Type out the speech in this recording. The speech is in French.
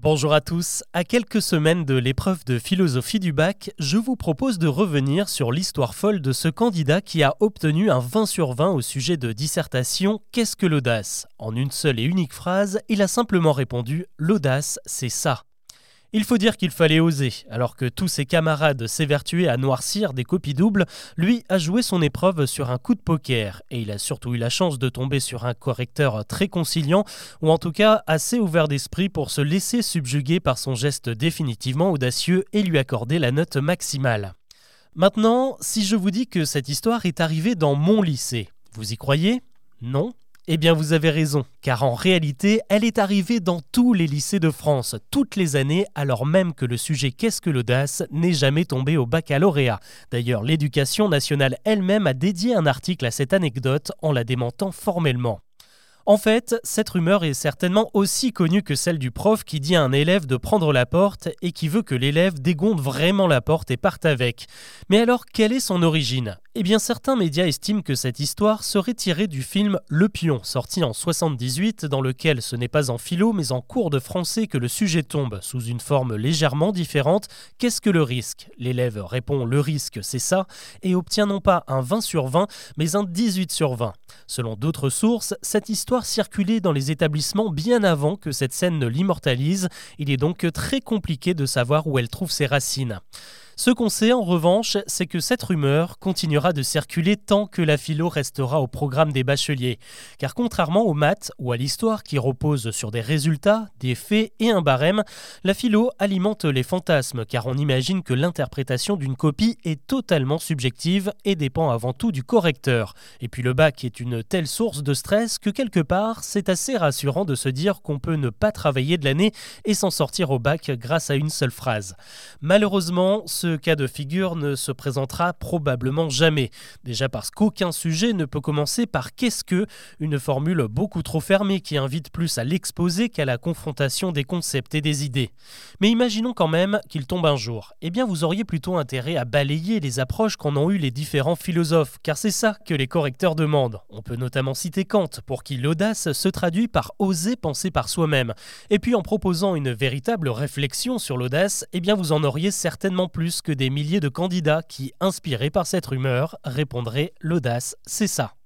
Bonjour à tous. À quelques semaines de l'épreuve de philosophie du bac, je vous propose de revenir sur l'histoire folle de ce candidat qui a obtenu un 20 sur 20 au sujet de dissertation Qu'est-ce que l'audace? En une seule et unique phrase, il a simplement répondu L'audace, c'est ça. Il faut dire qu'il fallait oser. Alors que tous ses camarades s'évertuaient à noircir des copies doubles, lui a joué son épreuve sur un coup de poker. Et il a surtout eu la chance de tomber sur un correcteur très conciliant, ou en tout cas assez ouvert d'esprit pour se laisser subjuguer par son geste définitivement audacieux et lui accorder la note maximale. Maintenant, si je vous dis que cette histoire est arrivée dans mon lycée, vous y croyez? Non? Eh bien vous avez raison, car en réalité, elle est arrivée dans tous les lycées de France, toutes les années, alors même que le sujet Qu'est-ce que l'audace n'est jamais tombé au baccalauréat. D'ailleurs, l'éducation nationale elle-même a dédié un article à cette anecdote en la démentant formellement. En fait, cette rumeur est certainement aussi connue que celle du prof qui dit à un élève de prendre la porte et qui veut que l'élève dégonde vraiment la porte et parte avec. Mais alors, quelle est son origine? Eh bien, certains médias estiment que cette histoire serait tirée du film Le Pion, sorti en 78, dans lequel ce n'est pas en philo mais en cours de français que le sujet tombe, sous une forme légèrement différente. Qu'est-ce que le risque? L'élève répond Le risque, c'est ça, et obtient non pas un 20 sur 20, mais un 18 sur 20. Selon d'autres sources, cette histoire circulait dans les établissements bien avant que cette scène ne l'immortalise. Il est donc très compliqué de savoir où elle trouve ses racines. Ce qu'on sait en revanche, c'est que cette rumeur continuera de circuler tant que la philo restera au programme des bacheliers. Car contrairement aux maths ou à l'histoire qui repose sur des résultats, des faits et un barème, la philo alimente les fantasmes car on imagine que l'interprétation d'une copie est totalement subjective et dépend avant tout du correcteur. Et puis le bac est une telle source de stress que quelque part, c'est assez rassurant de se dire qu'on peut ne pas travailler de l'année et s'en sortir au bac grâce à une seule phrase. Malheureusement, ce ce cas de figure ne se présentera probablement jamais. Déjà parce qu'aucun sujet ne peut commencer par qu'est-ce que, une formule beaucoup trop fermée qui invite plus à l'exposer qu'à la confrontation des concepts et des idées. Mais imaginons quand même qu'il tombe un jour. Eh bien, vous auriez plutôt intérêt à balayer les approches qu'en ont eu les différents philosophes, car c'est ça que les correcteurs demandent. On peut notamment citer Kant, pour qui l'audace se traduit par oser penser par soi-même. Et puis en proposant une véritable réflexion sur l'audace, eh bien vous en auriez certainement que des milliers de candidats qui, inspirés par cette rumeur, répondraient L'audace, c'est ça.